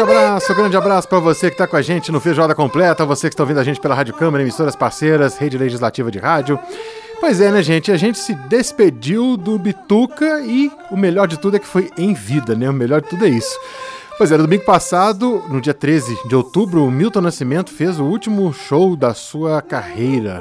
Abraço, grande abraço para você que está com a gente no Feijoada Completa, você que está ouvindo a gente pela Rádio Câmara, emissoras parceiras, Rede Legislativa de Rádio. Pois é, né, gente? A gente se despediu do Bituca e o melhor de tudo é que foi em vida, né? O melhor de tudo é isso. Pois é, no domingo passado, no dia 13 de outubro, o Milton Nascimento fez o último show da sua carreira.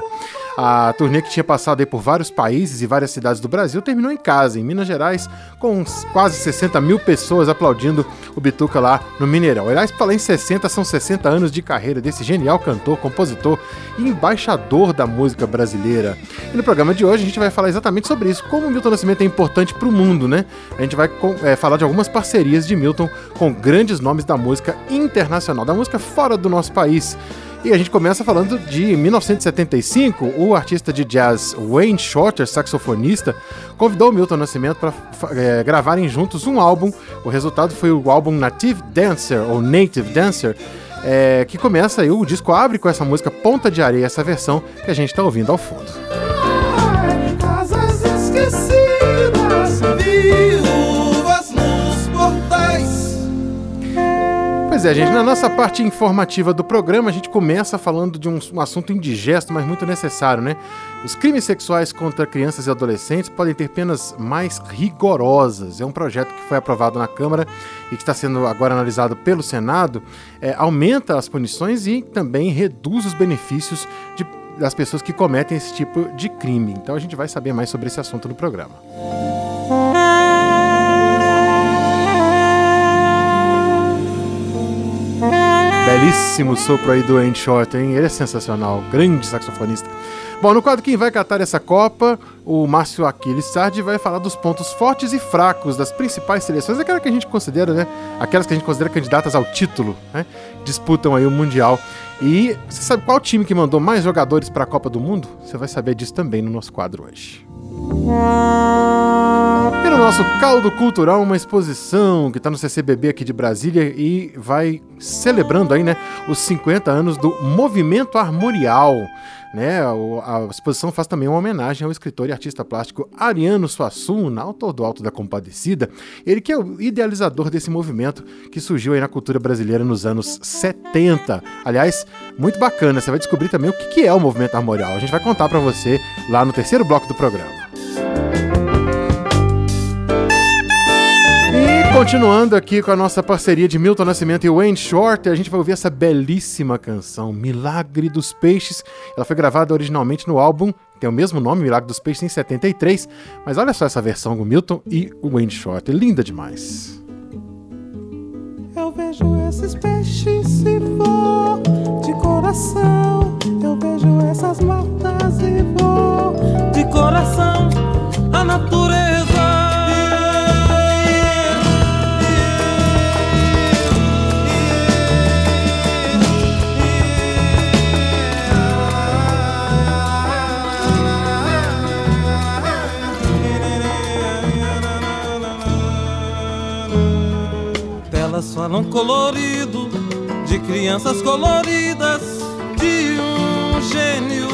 A turnê que tinha passado aí por vários países e várias cidades do Brasil terminou em casa, em Minas Gerais, com quase 60 mil pessoas aplaudindo o Bituca lá no Mineirão. Aliás, falar em 60, são 60 anos de carreira desse genial cantor, compositor e embaixador da música brasileira. E no programa de hoje a gente vai falar exatamente sobre isso, como o Milton Nascimento é importante para o mundo, né? A gente vai é, falar de algumas parcerias de Milton com grandes nomes da música internacional, da música fora do nosso país. E a gente começa falando de 1975, o artista de jazz Wayne Shorter, saxofonista, convidou Milton Nascimento para é, gravarem juntos um álbum. O resultado foi o álbum Native Dancer, ou Native Dancer, é, que começa aí, o disco abre com essa música Ponta de Areia, essa versão que a gente está ouvindo ao fundo. Pois é, gente, na nossa parte informativa do programa, a gente começa falando de um, um, assunto indigesto, mas muito necessário, né? Os crimes sexuais contra crianças e adolescentes podem ter penas mais rigorosas. É um projeto que foi aprovado na Câmara e que está sendo agora analisado pelo Senado. É, aumenta as punições e também reduz os benefícios de, das pessoas que cometem esse tipo de crime. Então a gente vai saber mais sobre esse assunto no programa. Belíssimo sopro aí do Andy hein? Ele é sensacional, grande saxofonista. Bom, no quadro Quem Vai Catar essa Copa, o Márcio Aquiles Sardi vai falar dos pontos fortes e fracos das principais seleções, aquelas que a gente considera, né? Aquelas que a gente considera candidatas ao título, né? Disputam aí o Mundial. E você sabe qual time que mandou mais jogadores para a Copa do Mundo? Você vai saber disso também no nosso quadro hoje. No nosso caldo cultural, uma exposição que está no CCBB aqui de Brasília e vai celebrando aí, né, os 50 anos do Movimento Armorial. Né, a exposição faz também uma homenagem ao escritor e artista plástico Ariano Suassuna, autor do Alto da Compadecida, ele que é o idealizador desse movimento que surgiu aí na cultura brasileira nos anos 70. Aliás, muito bacana, você vai descobrir também o que é o movimento armorial. A gente vai contar para você lá no terceiro bloco do programa. Continuando aqui com a nossa parceria de Milton Nascimento e Wayne Shorter, a gente vai ouvir essa belíssima canção, Milagre dos Peixes. Ela foi gravada originalmente no álbum, tem o mesmo nome, Milagre dos Peixes, em 73. Mas olha só essa versão com Milton e o Wayne Shorter, linda demais. Eu vejo esses peixes se for de coração. Eu vejo essas matas e vou de coração. A natureza Elas falam colorido de crianças coloridas, de um gênio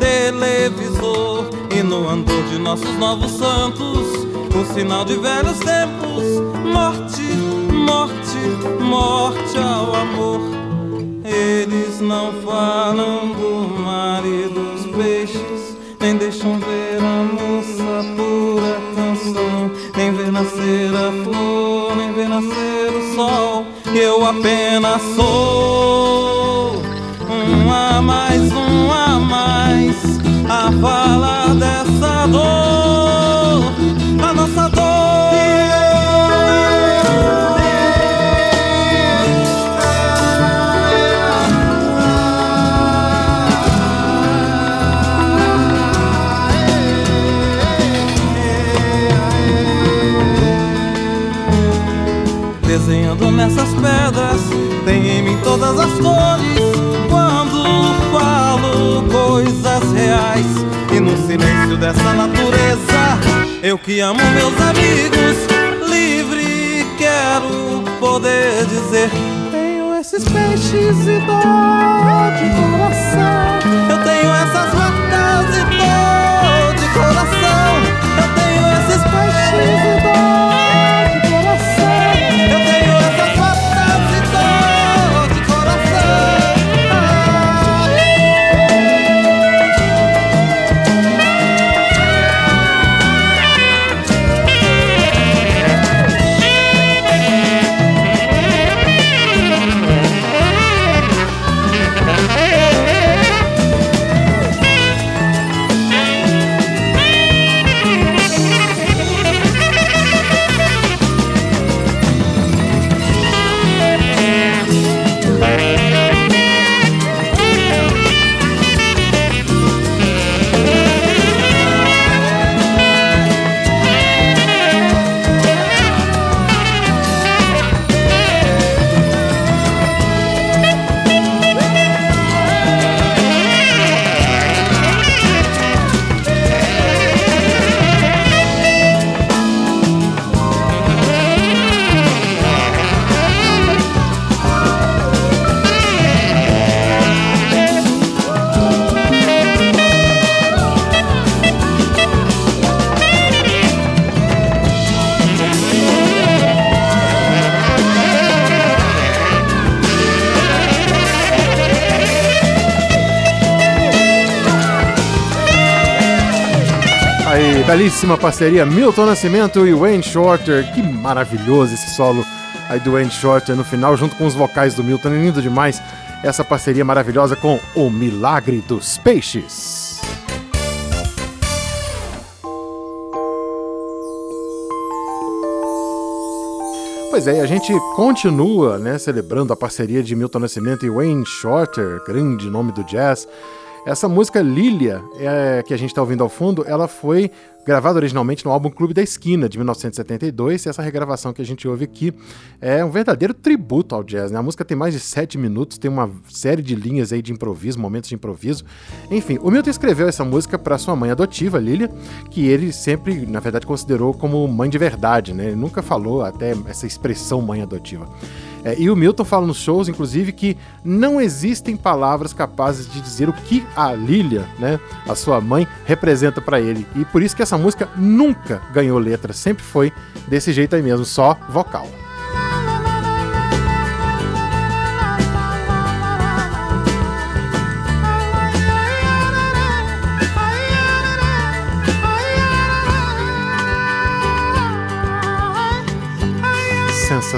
televisor. E no andor de nossos novos santos, o sinal de velhos tempos: morte, morte, morte ao amor. Eles não falam do mar apenas sou. Um a mais, um a mais. A falar dessa dor, todas as cores. Quando falo coisas reais e no silêncio dessa natureza, eu que amo meus amigos, livre quero poder dizer. Tenho esses peixes e dor de coração. Eu tenho essas matas e dor de coração. Eu tenho esses peixes e dor Aí, belíssima parceria Milton Nascimento e Wayne Shorter. Que maravilhoso esse solo aí do Wayne Shorter no final, junto com os vocais do Milton. É lindo demais essa parceria maravilhosa com O Milagre dos Peixes. Pois é, a gente continua né, celebrando a parceria de Milton Nascimento e Wayne Shorter, grande nome do jazz. Essa música Lilia, é, que a gente está ouvindo ao fundo, ela foi gravada originalmente no álbum Clube da Esquina, de 1972, e essa regravação que a gente ouve aqui é um verdadeiro tributo ao jazz. Né? A música tem mais de sete minutos, tem uma série de linhas aí de improviso, momentos de improviso. Enfim, o Milton escreveu essa música para sua mãe adotiva, Lilia, que ele sempre, na verdade, considerou como mãe de verdade, né? Ele nunca falou até essa expressão mãe adotiva. É, e o Milton fala nos shows, inclusive, que não existem palavras capazes de dizer o que a Lilia, né, a sua mãe, representa para ele. E por isso que essa música nunca ganhou letra, sempre foi desse jeito aí mesmo, só vocal.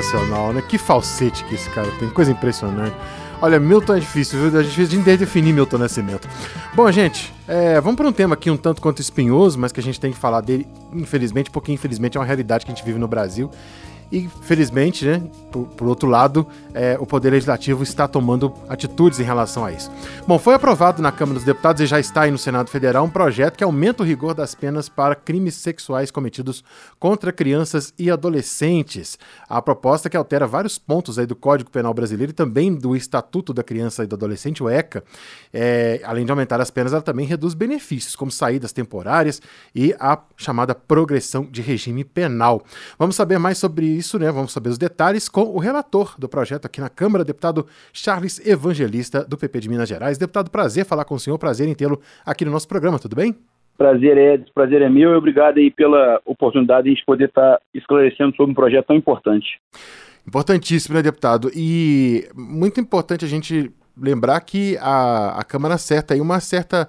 Sensacional, né? Que falsete que esse cara tem, coisa impressionante. Olha, Milton é difícil, viu? É difícil de definir Milton Nascimento. Bom, gente, é, vamos para um tema aqui um tanto quanto espinhoso, mas que a gente tem que falar dele, infelizmente, porque infelizmente é uma realidade que a gente vive no Brasil. E, felizmente, né, por, por outro lado, é, o Poder Legislativo está tomando atitudes em relação a isso. Bom, foi aprovado na Câmara dos Deputados e já está aí no Senado Federal um projeto que aumenta o rigor das penas para crimes sexuais cometidos contra crianças e adolescentes. A proposta que altera vários pontos aí do Código Penal Brasileiro e também do Estatuto da Criança e do Adolescente, o ECA. É, além de aumentar as penas, ela também reduz benefícios, como saídas temporárias e a chamada progressão de regime penal. Vamos saber mais sobre isso isso, né? Vamos saber os detalhes com o relator do projeto aqui na Câmara, deputado Charles Evangelista, do PP de Minas Gerais. Deputado, prazer falar com o senhor, prazer em tê-lo aqui no nosso programa, tudo bem? Prazer é, prazer é meu e obrigado aí pela oportunidade de a gente poder estar esclarecendo sobre um projeto tão importante. Importantíssimo, né, deputado? E muito importante a gente lembrar que a, a Câmara acerta aí uma certa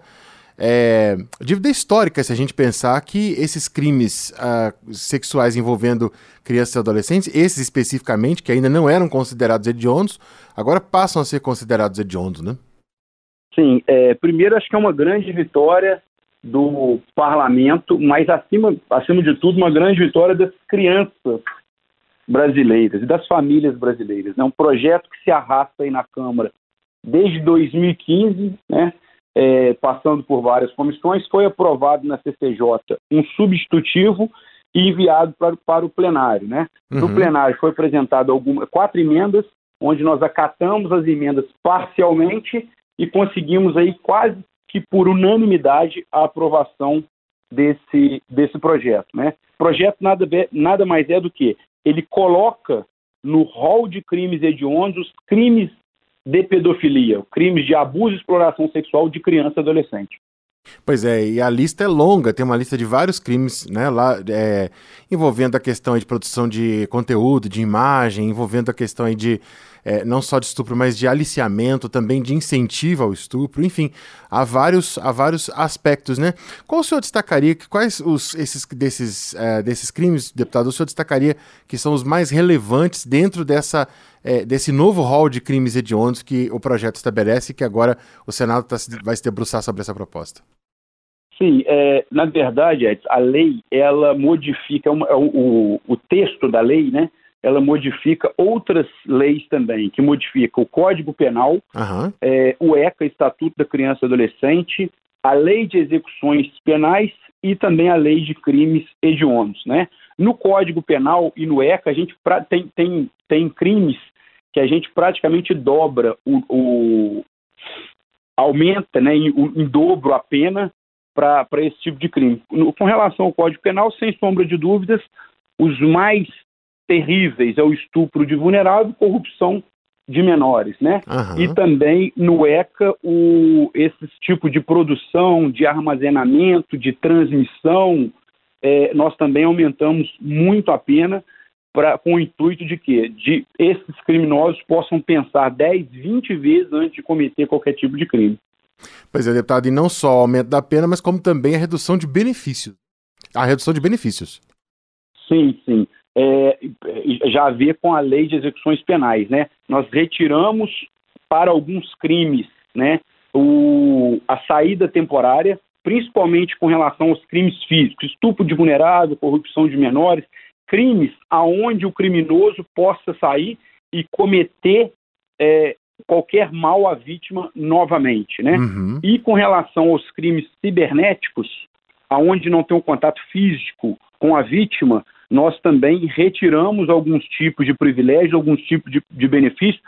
é, dívida histórica se a gente pensar que esses crimes uh, sexuais envolvendo crianças e adolescentes, esses especificamente, que ainda não eram considerados hediondos, agora passam a ser considerados hediondos, né? Sim, é, primeiro acho que é uma grande vitória do parlamento, mas acima, acima de tudo uma grande vitória das crianças brasileiras e das famílias brasileiras. É né? um projeto que se arrasta aí na Câmara desde 2015, né? É, passando por várias comissões, foi aprovado na CCJ um substitutivo e enviado para, para o plenário. Né? Uhum. No plenário foi apresentado algumas, quatro emendas, onde nós acatamos as emendas parcialmente e conseguimos aí quase que por unanimidade a aprovação desse, desse projeto. Né? O projeto nada, nada mais é do que ele coloca no rol de crimes hediondos crimes de pedofilia, crimes de abuso e exploração sexual de criança e adolescente. Pois é, e a lista é longa, tem uma lista de vários crimes, né, lá, é, envolvendo a questão de produção de conteúdo, de imagem, envolvendo a questão de é, não só de estupro, mas de aliciamento, também de incentivo ao estupro, enfim, há vários, há vários aspectos, né? Qual o senhor destacaria, quais os, esses, desses, é, desses crimes, deputado, o senhor destacaria que são os mais relevantes dentro dessa, é, desse novo rol de crimes hediondos que o projeto estabelece e que agora o Senado tá, vai se debruçar sobre essa proposta? Sim, é, na verdade, a lei, ela modifica, uma, é o, o texto da lei, né, ela modifica outras leis também, que modifica o Código Penal, uhum. é, o ECA, Estatuto da Criança e Adolescente, a Lei de Execuções Penais e também a Lei de Crimes Hediondos. Né? No Código Penal e no ECA, a gente tem, tem, tem crimes que a gente praticamente dobra o, o aumenta né, em, em, dobro a pena para esse tipo de crime. No, com relação ao Código Penal, sem sombra de dúvidas, os mais terríveis é o estupro de vulnerável e corrupção de menores, né? Uhum. E também no ECA o, esse tipo de produção, de armazenamento, de transmissão, é, nós também aumentamos muito a pena pra, com o intuito de que de esses criminosos possam pensar 10, 20 vezes antes de cometer qualquer tipo de crime. Pois é, deputado, e não só o aumento da pena, mas como também a redução de benefícios. A redução de benefícios. Sim, sim é, já a ver com a lei de execuções penais, né? Nós retiramos para alguns crimes, né, o, a saída temporária, principalmente com relação aos crimes físicos, estupro de vulnerável, corrupção de menores, crimes aonde o criminoso possa sair e cometer é, qualquer mal à vítima novamente, né? Uhum. E com relação aos crimes cibernéticos, aonde não tem um contato físico com a vítima, nós também retiramos alguns tipos de privilégios, alguns tipos de, de benefícios,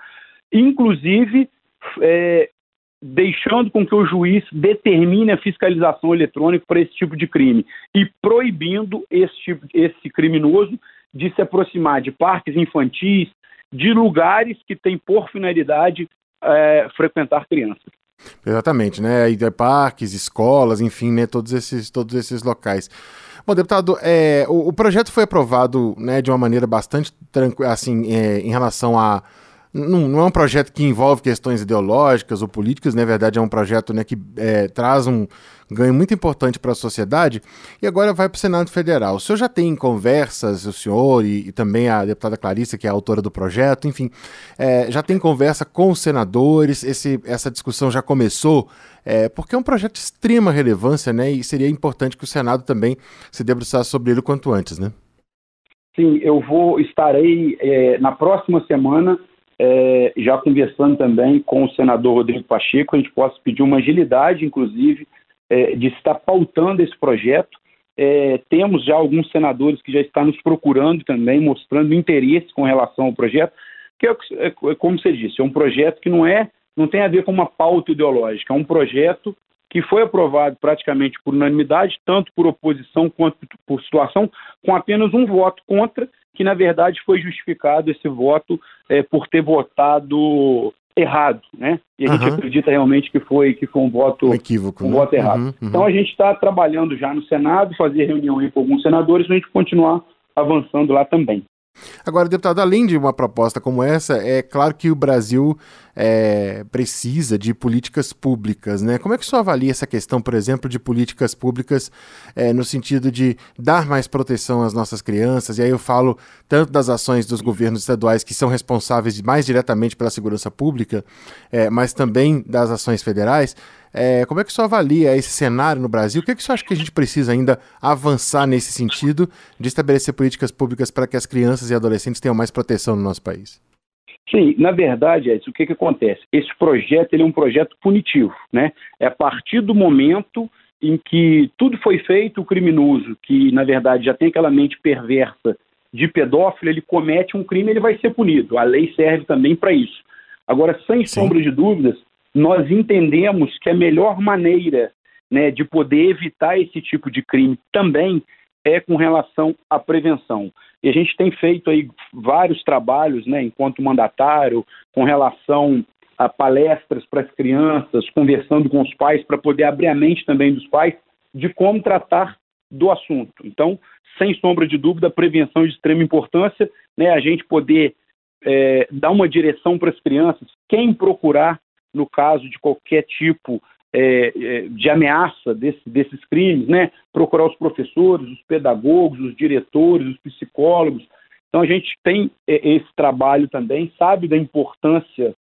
inclusive é, deixando com que o juiz determine a fiscalização eletrônica para esse tipo de crime e proibindo esse, tipo, esse criminoso de se aproximar de parques infantis, de lugares que têm por finalidade é, frequentar crianças. Exatamente, né? E parques, escolas, enfim, né? Todos esses, todos esses locais. Bom, deputado, é, o, o, projeto foi aprovado né, de uma maneira bastante tranquila, assim, é, em relação a. Não, não, é um projeto que envolve questões ideológicas ou políticas, na né, verdade é um projeto né, que é, traz um ganho muito importante para a sociedade e agora vai para o Senado Federal. O senhor já tem conversas, o senhor e, e também a deputada Clarissa, que é autora do projeto, enfim, é, já tem conversa com os senadores, esse, essa discussão já começou é, porque é um projeto de extrema relevância, né? E seria importante que o Senado também se debruçasse sobre ele o quanto antes, né? Sim, eu vou estarei é, na próxima semana é, já conversando também com o senador Rodrigo Pacheco, a gente possa pedir uma agilidade, inclusive, é, de estar pautando esse projeto. É, temos já alguns senadores que já estão nos procurando também, mostrando interesse com relação ao projeto, que é, é como você disse, é um projeto que não é não tem a ver com uma pauta ideológica, é um projeto que foi aprovado praticamente por unanimidade, tanto por oposição quanto por situação, com apenas um voto contra, que na verdade foi justificado esse voto é, por ter votado errado, né? E a uhum. gente acredita realmente que foi que foi um voto um equívoco, um né? voto errado. Uhum, uhum. Então a gente está trabalhando já no Senado, fazer reunião com alguns senadores para a gente continuar avançando lá também. Agora, deputado, além de uma proposta como essa, é claro que o Brasil é, precisa de políticas públicas, né? Como é que o senhor avalia essa questão, por exemplo, de políticas públicas é, no sentido de dar mais proteção às nossas crianças? E aí eu falo tanto das ações dos governos estaduais que são responsáveis mais diretamente pela segurança pública, é, mas também das ações federais. É, como é que o senhor avalia esse cenário no Brasil? O que, é que o senhor acha que a gente precisa ainda avançar nesse sentido de estabelecer políticas públicas para que as crianças e adolescentes tenham mais proteção no nosso país? Sim, na verdade, Edson, o que, que acontece? Esse projeto ele é um projeto punitivo, né? É a partir do momento em que tudo foi feito, o criminoso, que na verdade já tem aquela mente perversa de pedófilo, ele comete um crime, ele vai ser punido. A lei serve também para isso. Agora, sem Sim. sombra de dúvidas, nós entendemos que a melhor maneira né, de poder evitar esse tipo de crime também é com relação à prevenção. E a gente tem feito aí vários trabalhos, né, enquanto mandatário, com relação a palestras para as crianças, conversando com os pais para poder abrir a mente também dos pais de como tratar do assunto. Então, sem sombra de dúvida, prevenção é de extrema importância, né, a gente poder é, dar uma direção para as crianças, quem procurar no caso de qualquer tipo é, é, de ameaça desse, desses crimes, né? Procurar os professores, os pedagogos, os diretores, os psicólogos. Então a gente tem é, esse trabalho também, sabe da importância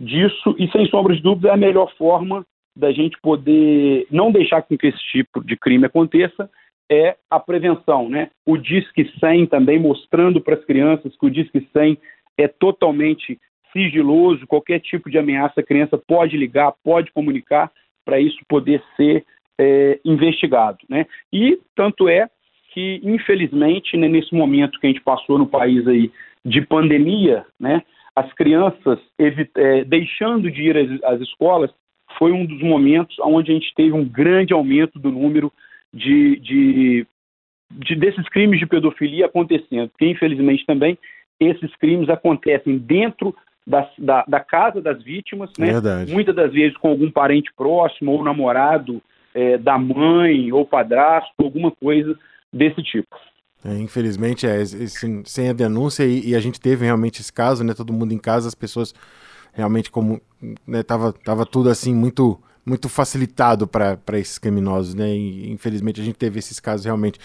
disso e sem sombra de dúvida é a melhor forma da gente poder não deixar com que esse tipo de crime aconteça é a prevenção, né? O Disque 100 também mostrando para as crianças que o Disque 100 é totalmente sigiloso, qualquer tipo de ameaça a criança pode ligar, pode comunicar para isso poder ser é, investigado. Né? E tanto é que, infelizmente, né, nesse momento que a gente passou no país aí de pandemia, né, as crianças é, deixando de ir às, às, escolas foi um dos momentos onde a gente teve um grande aumento do número de, de, de desses crimes de pedofilia acontecendo, porque infelizmente também esses crimes acontecem dentro da, da, da, casa das vítimas, né? Verdade. muitas das vezes com algum parente próximo, ou namorado é, da mãe, ou padrasto, alguma coisa desse tipo. É, infelizmente, é, sem, sem a denúncia, e, e, a gente teve realmente esse caso, né? Todo mundo em casa, as pessoas realmente como né, tava, tava tudo assim muito muito facilitado para esses criminosos, né? E, infelizmente a gente teve esses casos realmente.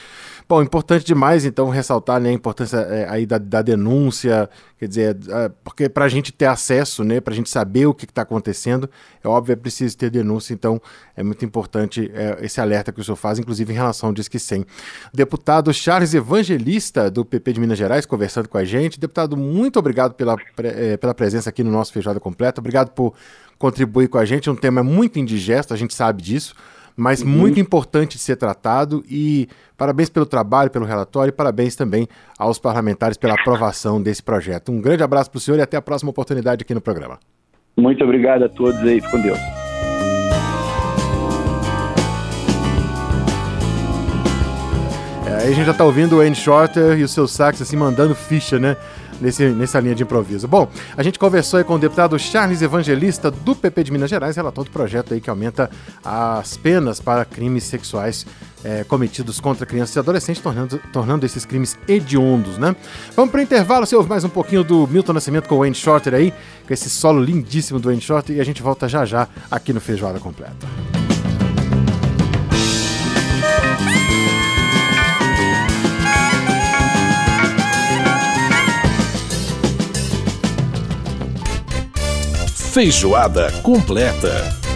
Bom, importante demais então ressaltar né, a importância é, aí da, da, denúncia, quer dizer, é, porque para a gente ter acesso, né, para a gente saber o que está acontecendo, é óbvio, é preciso ter denúncia, então é muito importante é, esse alerta que o senhor faz, inclusive em relação ao Disque 100. Deputado Charles Evangelista, do PP de Minas Gerais, conversando com a gente. Deputado, muito obrigado pela, é, pela presença aqui no nosso Feijoada Completa, obrigado por contribuir com a gente. É um tema muito indigesto, a gente sabe disso, mas uhum. muito importante de ser tratado. E parabéns pelo trabalho, pelo relatório, e parabéns também aos parlamentares pela aprovação desse projeto. Um grande abraço para o senhor e até a próxima oportunidade aqui no programa. Muito obrigado a todos aí, com Deus. É, aí a gente já está ouvindo o Wayne Shorter e o seu sax assim mandando ficha, né? Nesse, nessa linha de improviso. Bom, a gente conversou aí com o deputado Charles Evangelista, do PP de Minas Gerais, relator do projeto aí que aumenta as penas para crimes sexuais é, cometidos contra crianças e adolescentes, tornando, tornando esses crimes hediondos, né? Vamos para o intervalo, você ouve mais um pouquinho do Milton Nascimento com o Wayne Shorter aí, com esse solo lindíssimo do Wayne Shorter, e a gente volta já já aqui no Feijoada Completa. Feijoada completa.